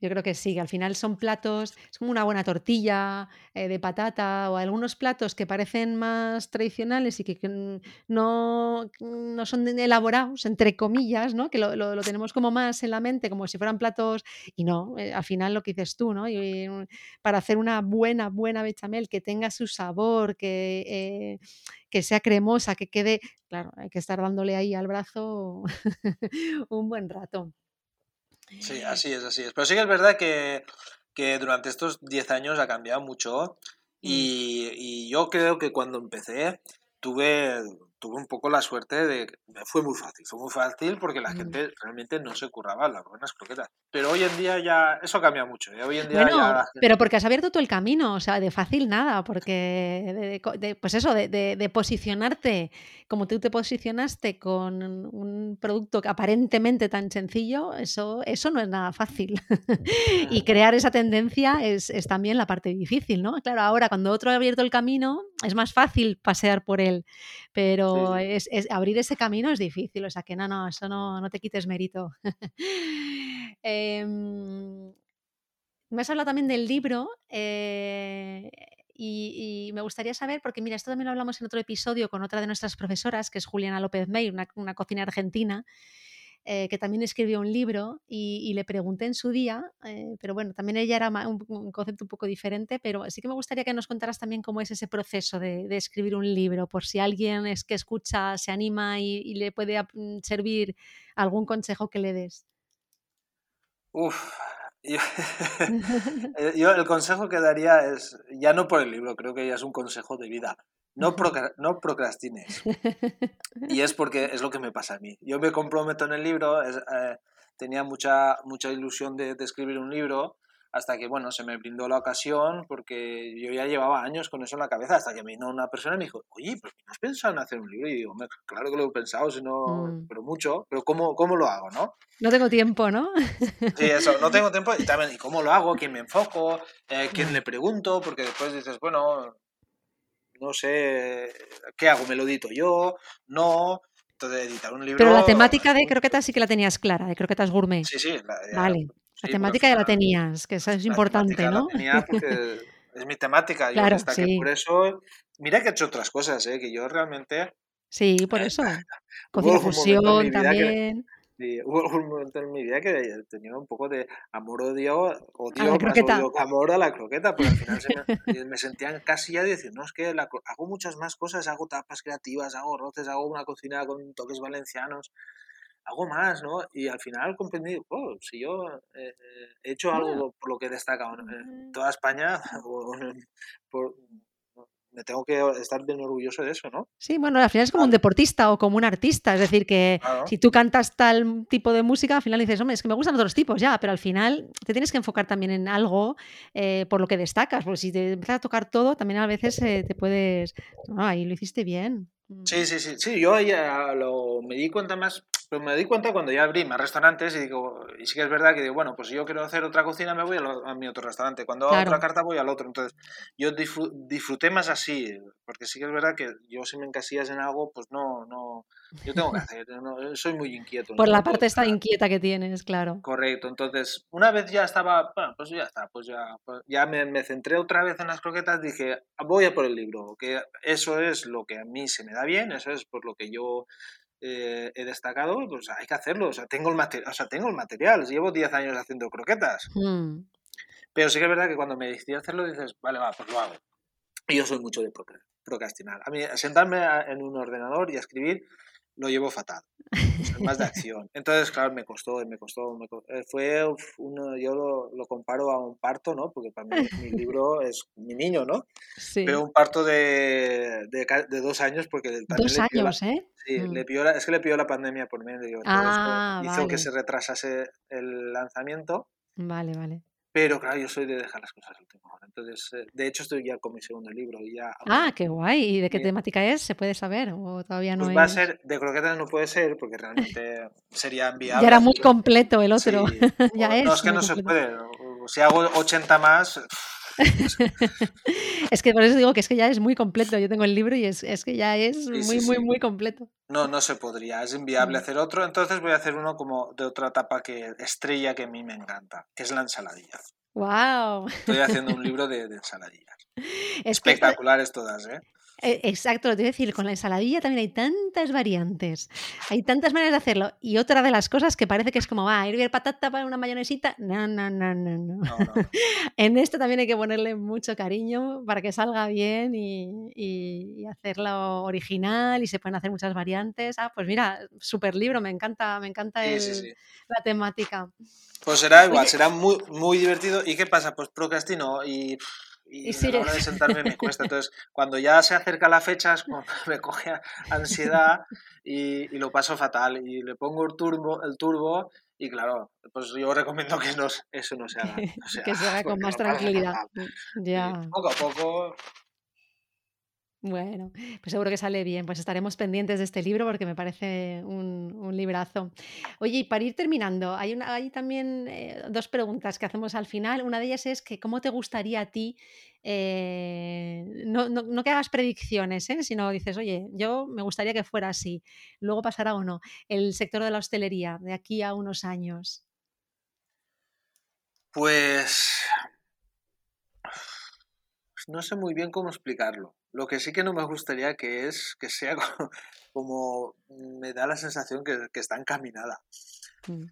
yo creo que sí, que al final son platos, es como una buena tortilla eh, de patata o algunos platos que parecen más tradicionales y que, no, no son elaborados, entre comillas, ¿no? que lo, lo, tenemos como más en la mente, como si fueran platos, y no, eh, al final lo que dices tú, ¿no? Para hacer una buena, buena bechamel que tenga su sabor, que, eh, que sea cremosa, que quede, claro, hay que estar dándole ahí al brazo un buen rato. Sí, así es, así es. Pero sí que es verdad que, que durante estos 10 años ha cambiado mucho mm. y, y, yo creo que cuando empecé tuve tuve un poco la suerte de fue muy fácil, fue muy fácil porque la mm. gente realmente no se curraba las buenas croquetas. Pero hoy en día ya eso cambia mucho. ¿eh? Hoy en día ya Pero porque has abierto tú el camino, o sea, de fácil nada, porque de, pues eso, de, posicionarte como tú te posicionaste con un producto aparentemente tan sencillo, eso, eso no es nada fácil. y crear esa tendencia es, es también la parte difícil, ¿no? Claro, ahora cuando otro ha abierto el camino es más fácil pasear por él, pero es, abrir ese camino es difícil, o sea que no, no, eso no, no te quites mérito. Em, me has hablado también del libro eh, y, me gustaría saber, porque mira, esto también lo hablamos en otro episodio con otra de nuestras profesoras, que es Juliana López May, una, cocina argentina. Eh, que también escribió un libro y, le pregunté en su día, eh, pero bueno, también ella era un, concepto un poco diferente, pero sí que me gustaría que nos contaras también cómo es ese proceso de, escribir un libro, por si alguien es que escucha, se anima y, le puede mm, servir algún consejo que le des. Uf, eh, yo, el consejo que daría es, ya no por el libro, creo que ya es un consejo de vida. No, no procrastines. Y es porque es lo que me pasa a mí. Yo me comprometo en el libro, eh, tenía mucha, mucha ilusión de, escribir un libro, hasta que, bueno, se me brindó la ocasión, porque yo ya llevaba años con eso en la cabeza, hasta que me vino una persona y me dijo, oye, ¿pero no has pensado en hacer un libro? Y digo, claro que lo he pensado, sino, mm. pero mucho, pero ¿cómo, ¿cómo lo hago, no? No tengo tiempo, ¿no? Sí, eso, no tengo tiempo. Y también, ¿y cómo lo hago? ¿Quién me enfoco? Eh, ¿Quién le pregunto? Porque después dices, bueno, no sé, ¿qué hago? ¿Me lo edito yo? No. Entonces, editar un libro. Pero la temática de croquetas sí que la tenías clara, de croquetas gourmet. Sí, sí. vale. la temática ya la tenías, que eso es importante, ¿no? La tenía porque es mi temática. Yo claro, sí. por eso. Mira que he hecho otras cosas, ¿eh? que yo realmente. Sí, por eso. Cocina fusión también. Sí, hubo un momento en mi vida que tenía un poco de amor-odio, odio, odio amor a la croqueta, porque al final se me, me sentía casi ya de decir, no, es que hago muchas más cosas, hago tapas creativas, hago roces, hago una cocina con toques valencianos, hago más, ¿no? Y al final comprendí, oh, si yo eh, eh, he hecho algo por lo que he destacado en toda España, por, me tengo que estar bien orgulloso de eso, ¿no? Sí, bueno, al final es como un deportista o como un artista, es decir, que si tú cantas tal tipo de música, al final dices, hombre, es que me gustan otros tipos, ya, pero al final te tienes que enfocar también en algo eh, por lo que destacas, porque si te empiezas a tocar todo, también a veces eh, te puedes... No, ahí lo hiciste bien. Sí, sí, sí, sí, yo ya lo, me di cuenta más pero me di cuenta cuando ya abrí más restaurantes y digo, y sí que es verdad que digo, bueno, pues si yo quiero hacer otra cocina me voy a, mi otro restaurante. Cuando hago otra carta voy al otro. Entonces, yo disfruté más así, porque sí que es verdad que yo si me encasillas en algo, pues no, no, yo tengo que hacer, soy muy inquieto. Por la parte esta inquieta que tienes, claro. Correcto. Entonces, una vez ya estaba, bueno, pues ya está, pues ya, pues ya me, me centré otra vez en las croquetas, dije, voy a por el libro, que eso es lo que a mí se me da bien, eso es por lo que yo eh, he destacado, pues hay que hacerlo. O sea, tengo el, material, o sea, tengo el material. Llevo 10 años haciendo croquetas. Mm. Pero sí que es verdad que cuando me decidí hacerlo dices, vale, va, pues lo hago. Y yo soy mucho de procrastinar. A mí, sentarme en un ordenador y escribir lo llevo fatal. Más de acción. Entonces, claro, me costó, me costó. Eh, fue uno, yo lo, comparo a un parto, ¿no? Porque para mí mi libro es mi niño, ¿no? Sí. Pero un parto de, de, dos años, porque Dos años, ¿eh? Sí, mm. le es que le pidió la pandemia por medio. Ah, hizo que se retrasase el lanzamiento. Vale, vale. Pero claro, yo soy de dejar las cosas al último Entonces, eh, de hecho, estoy ya con mi segundo libro. Y ya, ah, qué guay. ¿Y de qué temática es? ¿Se puede saber? ¿O todavía no pues va a ser, de croquetas no puede ser, porque realmente sería enviable. Ya era muy completo el otro. ya es. No, es que no se puede. Si hago 80 más. es que por eso digo que es que ya es muy completo. Yo tengo el libro y es, es que ya es muy, muy, muy completo. No, no se podría. Es inviable mm. hacer otro. Entonces voy a hacer uno como de otra etapa que estrella que a mí me encanta, que es la ensaladilla. ¡Wow! Estoy haciendo un libro de, de ensaladillas. Espectaculares todas, ¿eh? Eh, exacto, lo te voy a decir, con la ensaladilla también hay tantas variantes, hay tantas maneras de hacerlo. Y otra de las cosas que parece que es como, va, a hervir patata para una mayonesita, no, no, no, no, no. en esto también hay que ponerle mucho cariño para que salga bien y, hacerlo original y se pueden hacer muchas variantes. Ah, pues mira, súper libro, me encanta, me encanta la temática. Pues será igual, será muy, muy divertido. ¿Y qué pasa? Pues procrastino y y, a la hora de sentarme me cuesta. Entonces, cuando ya se acerca la fecha, es como me coge ansiedad y, lo paso fatal. Y le pongo el turbo, el turbo y claro, pues yo recomiendo que eso no se haga. que se haga con más tranquilidad. Ya. Poco a poco bueno, pues seguro que sale bien. Pues estaremos pendientes de este libro porque me parece un, librazo. Oye, y para ir terminando, hay, una, hay también eh, dos preguntas que hacemos al final. Una de ellas es que cómo te gustaría a ti, eh, no, no, que hagas predicciones, ¿eh? sino dices, oye, yo me gustaría que fuera así, luego pasará o no, el sector de la hostelería de aquí a unos años. Pues no sé muy bien cómo explicarlo. Lo que sí que no me gustaría que es que sea como, me da la sensación que, está encaminada. Mm.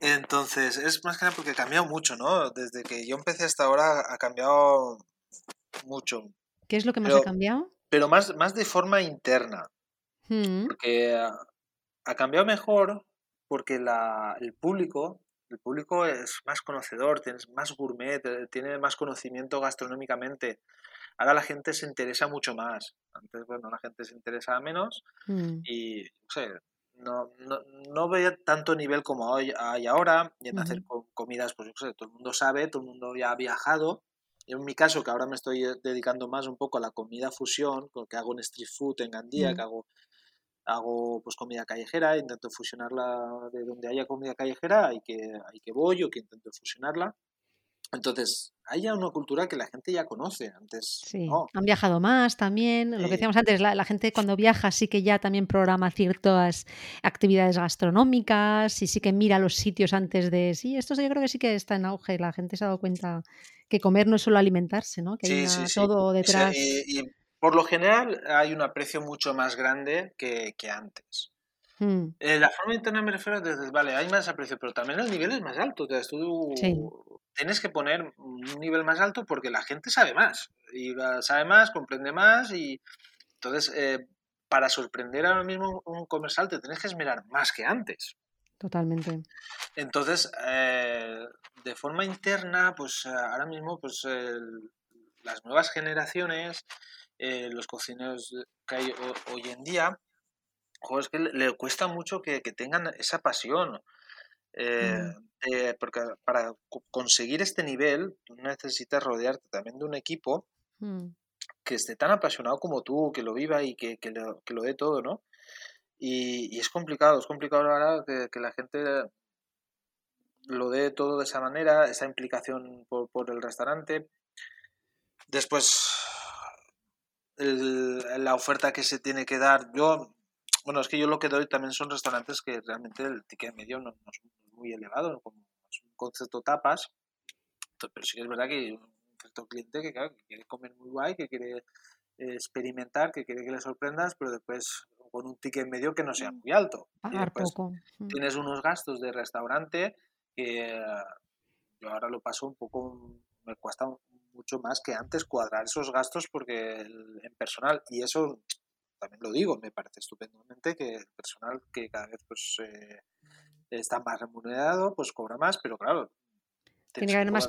Entonces, es más que nada porque ha cambiado mucho, ¿no? Desde que yo empecé hasta ahora ha cambiado mucho. ¿Qué es lo que más ha cambiado? Pero más, más de forma interna. Mm. Porque ha, cambiado mejor porque la, el público el público es más conocedor, tienes más gourmet, eh, tiene más conocimiento gastronómicamente. Ahora la gente se interesa mucho más. Antes, bueno, la gente se interesaba menos mm. y, no sé, no, no, no tanto nivel como hay, ahora y en hacer comidas, pues yo sé, todo el mundo sabe, todo el mundo ya ha viajado. En mi caso, que ahora me estoy eh, dedicando más un poco a la comida fusión, que hago en street food en Gandía, que mm. hago hago pues comida callejera, intento fusionarla de donde haya comida callejera, hay que, hay que voy o que intento fusionarla. Entonces, hay ya una cultura que la gente ya conoce. Antes sí. han viajado más también. Lo que decíamos antes, la, gente cuando viaja sí que ya también programa ciertas actividades gastronómicas y sí que mira los sitios antes de. Sí, esto yo creo que sí que está en auge. La gente se ha dado cuenta que comer no es solo alimentarse, ¿no? Que hay todo detrás por lo general hay un aprecio mucho más grande que, antes. Mm. Eh, la forma interna me refiero desde, vale, hay más aprecio, pero también el nivel es más alto. tú tienes que poner un nivel más alto porque la gente sabe más. Y sabe más, comprende más y entonces eh, para sorprender ahora mismo un comercial te tienes que esmerar más que antes. Totalmente. Entonces, eh, de forma interna, pues ahora mismo, pues las nuevas generaciones eh, los cocineros que hay hoy en día, es que le, cuesta mucho que, tengan esa pasión. Eh, mm. porque para conseguir este nivel, tú necesitas rodearte también de un equipo mm. que esté tan apasionado como tú, que lo viva y que, lo, dé todo, ¿no? Y, es complicado, es complicado ahora que, que, la gente lo dé todo de esa manera, esa implicación por, por el restaurante. Después, la oferta que se tiene que dar. Yo, bueno, es que yo lo que doy también son restaurantes que realmente el ticket medio no, es muy elevado, como es un concepto tapas, pero sí que es verdad que hay un cierto cliente que, quiere comer muy guay, que quiere eh, experimentar, que quiere que le sorprendas, pero después con un ticket medio que no sea muy alto. poco. Mm. Tienes unos gastos de restaurante que yo ahora lo paso un poco, me cuesta mucho más que antes cuadrar esos gastos porque en personal, y eso también lo digo, me parece estupendamente que el personal que cada vez pues eh, está más remunerado, pues cobra más, pero claro, tiene que, haber más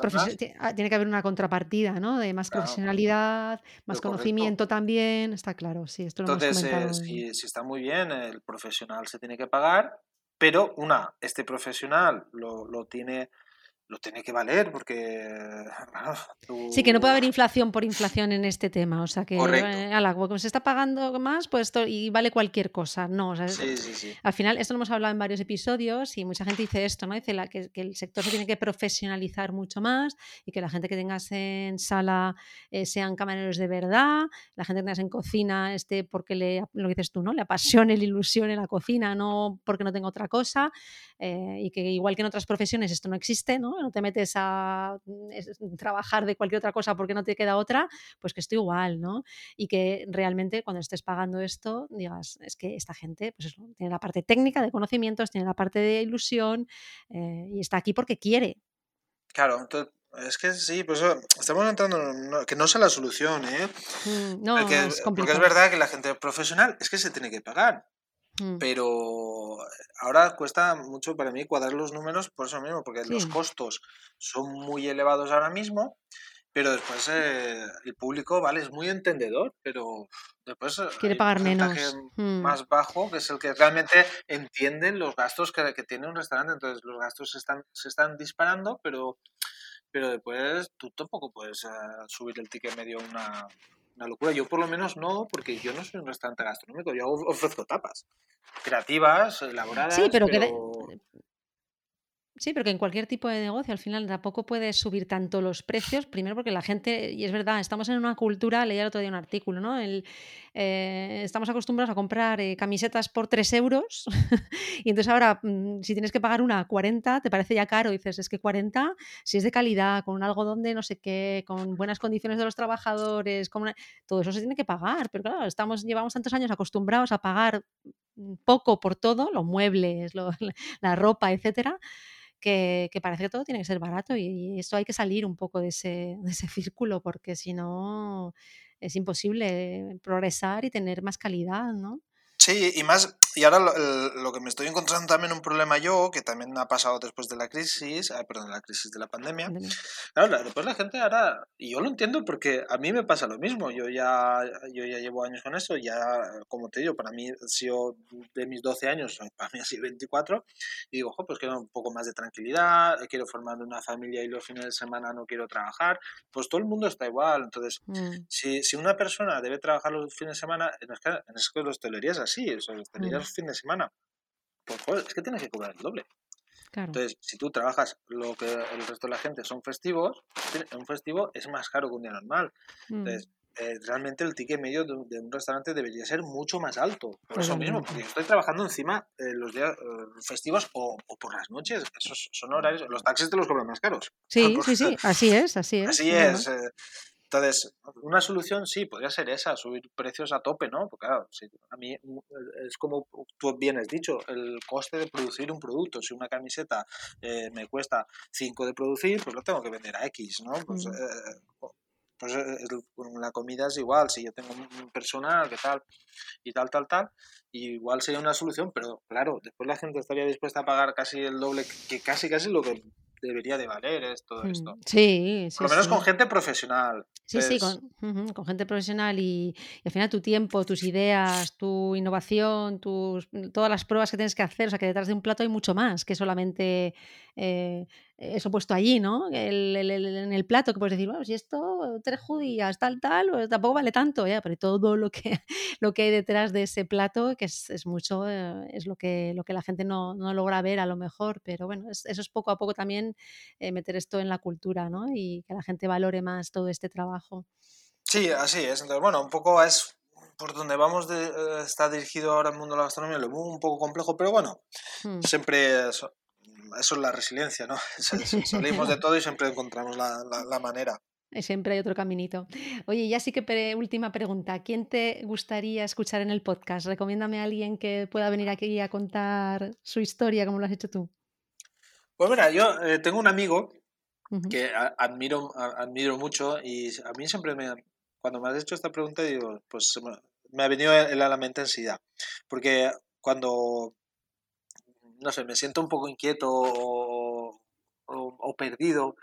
ah, tiene que haber una contrapartida, ¿no? De más profesionalidad, más conocimiento también, está claro, sí, esto lo Entonces, hemos eh, si, está muy bien, el profesional se tiene que pagar, pero una, este profesional lo, lo tiene lo tiene que valer porque... Sí, que no puede haber inflación por inflación en este tema. O sea, que eh, como se está pagando más, pues y vale cualquier cosa. No, sí, sí, sí. al final, esto lo hemos hablado en varios episodios y mucha gente dice esto, ¿no? Dice la, que, el sector se tiene que profesionalizar mucho más y que la gente que tengas en sala eh, sean camareros de verdad, la gente que tengas en cocina esté porque le, lo que dices tú, ¿no? Le apasione, le ilusione la cocina, no porque no tenga otra cosa. Eh, y que igual que en otras profesiones esto no existe, ¿no? No te metes a mm, trabajar de cualquier otra cosa porque no te queda otra, pues que esto igual, ¿no? Y que realmente cuando estés pagando esto, digas, es que esta gente, pues eso, tiene la parte técnica de conocimientos, tiene la parte de ilusión eh, y está aquí porque quiere. Claro, entonces es que sí, pues estamos entrando que no sea la solución, ¿eh? Mm, no, es complicado. Porque es verdad que la gente profesional es que se tiene que pagar. Mm. Pero ahora cuesta mucho para mí cuadrar los números por eso mismo, porque los costos son muy elevados ahora mismo, pero después eh, el público, vale, es muy entendedor, pero después quiere pagar menos. Mm. Más bajo, que es el que realmente entiende los gastos que, que, tiene un restaurante. Entonces los gastos se están, se están disparando, pero, pero después tú tampoco puedes eh, subir el ticket medio una, una locura. Yo por lo menos no, porque yo no soy un restaurante gastronómico, yo ofrezco tapas creativas, elaboradas. Sí, pero, que Sí, pero que en cualquier tipo de negocio al final tampoco puedes subir tanto los precios, primero porque la gente, y es verdad, estamos en una cultura, leía el otro día un artículo, ¿no? El, eh, estamos acostumbrados a comprar eh, camisetas por 3 euros y entonces ahora mm, si tienes que pagar una 40 te parece ya caro, dices, es que 40 si es de calidad, con un algodón de no sé qué, con buenas condiciones de los trabajadores, con todo eso se tiene que pagar, pero claro, estamos, llevamos tantos años acostumbrados a pagar mm, poco por todo, los muebles, la ropa, etcétera que, parece que todo tiene que ser barato y, esto hay que salir un poco de ese, de ese círculo porque si no es imposible progresar y tener más calidad, ¿no? Sí, y más, y ahora lo, que me estoy encontrando también un problema yo, que también ha pasado después de la crisis, ah, perdón, la crisis de la pandemia. Claro, después la gente ahora, y yo lo entiendo porque a mí me pasa lo mismo, yo ya, yo ya llevo años con eso, ya, como te digo, para mí ha sido de mis 12 años, para mí ha sido 24, y digo, ojo, pues quiero un poco más de tranquilidad, quiero formar una familia y los fines de semana no quiero trabajar, pues todo el mundo está igual, entonces, mm. si, si una persona debe trabajar los fines de semana, en es que, en es que los así, o sea, los fin de semana. Pues joder, es que tienes que cobrar el doble. Entonces, si tú trabajas lo que el resto de la gente son festivos, un festivo es más caro que un día normal. Mm. Entonces, eh, realmente el ticket medio de un, restaurante debería ser mucho más alto. Por eso mismo, porque estoy trabajando encima eh, los días eh, festivos o, por las noches. Esos son horarios. Los taxis te los cobran más caros. Sí, sí, sí. Así es, así es. Así es. Entonces, una solución sí, podría ser esa, subir precios a tope, ¿no? Porque claro, a mí mm, es como tú bien has dicho, el coste de producir un producto. Si una camiseta eh, me cuesta 5 de producir, pues lo tengo que vender a X, ¿no? Pues, mm. eh, pues eh, la comida es igual, si yo tengo un personal, que tal, y tal, tal, tal, igual sería una solución, pero claro, después la gente estaría dispuesta a pagar casi el doble, que casi, casi lo que debería de valer es todo mm, esto. Sí, sí. Por lo menos con gente profesional. Sí, sí, con, con, gente profesional y, al final tu tiempo, tus ideas, tu innovación, tus, todas las pruebas que tienes que hacer, o sea que detrás de un plato hay mucho más que solamente eh, eso puesto allí, ¿no? El, en el plato que puedes decir, bueno, si esto, tres judías, tal, tal, pues tampoco vale tanto, ¿ya? pero todo lo que, lo que hay detrás de ese plato, que es, es mucho, eh, es lo que, lo que la gente no, no, logra ver a lo mejor, pero bueno, eso es poco a poco también eh, meter esto en la cultura, ¿no? Y que la gente valore más todo este trabajo. Sí, así es. Entonces, bueno, un poco es por donde vamos de, está dirigido ahora el mundo de la gastronomía, lo un poco complejo, pero bueno, hmm. siempre eso es la resiliencia, ¿no? Salimos de todo y siempre encontramos la, la, manera. Siempre hay otro caminito. Oye, ya sí que última pregunta. ¿Quién te gustaría escuchar en el podcast? Recomiéndame a alguien que pueda venir aquí a contar su historia, como lo has hecho tú. Pues mira, yo eh, tengo un amigo que admiro, admiro mucho y a mí siempre me, cuando me has hecho esta pregunta, digo, pues me, ha venido el, a la mente enseguida. Porque cuando no sé, me siento un poco inquieto o, perdido,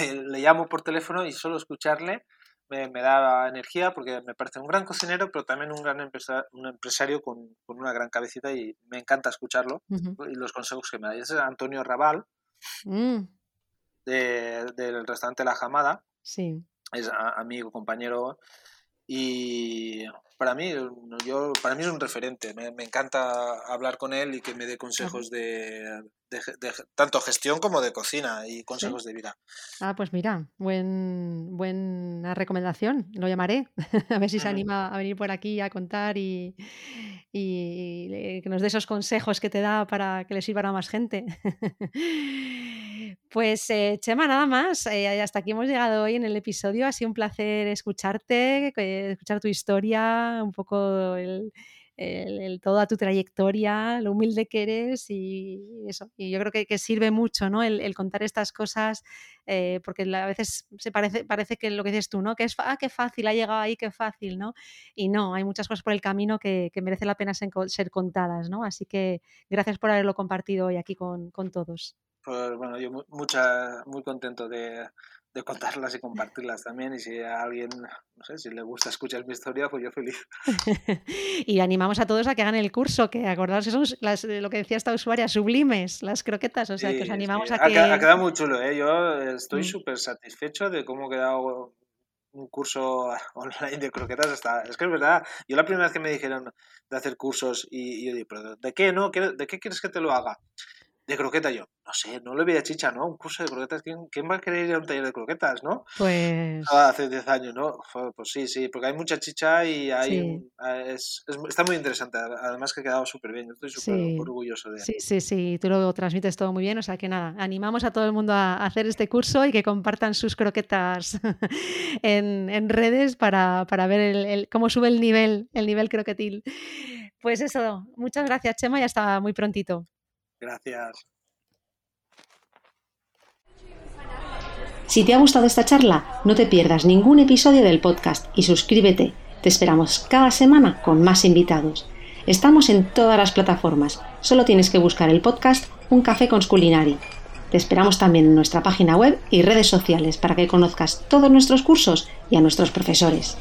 le, llamo por teléfono y solo escucharle me, da energía porque me parece un gran cocinero, pero también un gran un empresario con, una gran cabecita y me encanta escucharlo y los consejos que me da. es Antonio Raval, mm. del restaurante La Jamada. Sí. Es amigo, compañero y para mí, yo, para mí es un referente. Me, encanta hablar con él y que me dé consejos de, tanto gestión como de cocina y consejos de vida. Ah, pues mira, buen, buena recomendación. Lo llamaré. a ver si se anima a venir por aquí a contar y, y que nos dé esos consejos que te da para que le sirvan a más gente. Pues eh, Chema, nada más. Eh, hasta aquí hemos llegado hoy en el episodio. Ha sido un placer escucharte, escuchar tu historia, un poco el, toda tu trayectoria, lo humilde que eres y eso. Y yo creo que, sirve mucho ¿no? el, contar estas cosas eh, porque a veces se parece, parece que lo que dices tú, ¿no? Que es, ah, qué fácil, ha llegado ahí, qué fácil, ¿no? Y no, hay muchas cosas por el camino que, que merece la pena ser, contadas, ¿no? Así que gracias por haberlo compartido hoy aquí con todos. Pues bueno, yo mucha, muy contento de, de contarlas y compartirlas también. Y si a alguien, no sé, si le gusta escuchar mi historia, pues yo feliz. y animamos a todos a que hagan el curso, que acordaros que son las, lo que decía esta usuaria, sublimes, las croquetas. O sea, que os animamos a que. Ha, quedado muy chulo, ¿eh? Yo estoy mm. súper satisfecho de cómo ha quedado un curso online de croquetas. Está... Es que es verdad, yo la primera vez que me dijeron de hacer cursos y, yo dije, ¿pero de qué no? ¿De qué quieres que te lo haga? De croqueta. Yo, no sé, no le veía chicha, ¿no? Un curso de croquetas. ¿Quién, quién va a querer ir a un taller de croquetas, no? Pues. hace 10 años, ¿no? Pues sí, sí, porque hay mucha chicha y hay es, está muy interesante. Además que ha quedado súper bien. estoy súper orgulloso de Sí, sí, sí. Tú lo transmites todo muy bien. O sea que nada, animamos a todo el mundo a hacer este curso y que compartan sus croquetas en, en, redes para, para ver el, cómo sube el nivel, el nivel croquetil. Pues eso, muchas gracias, Chema, y hasta muy prontito. Gracias. Si te ha gustado esta charla, no te pierdas ningún episodio del podcast y suscríbete. Te esperamos cada semana con más invitados. Estamos en todas las plataformas. Solo tienes que buscar el podcast Un café con Sculinari. Te esperamos también en nuestra página web y redes sociales para que conozcas todos nuestros cursos y a nuestros profesores.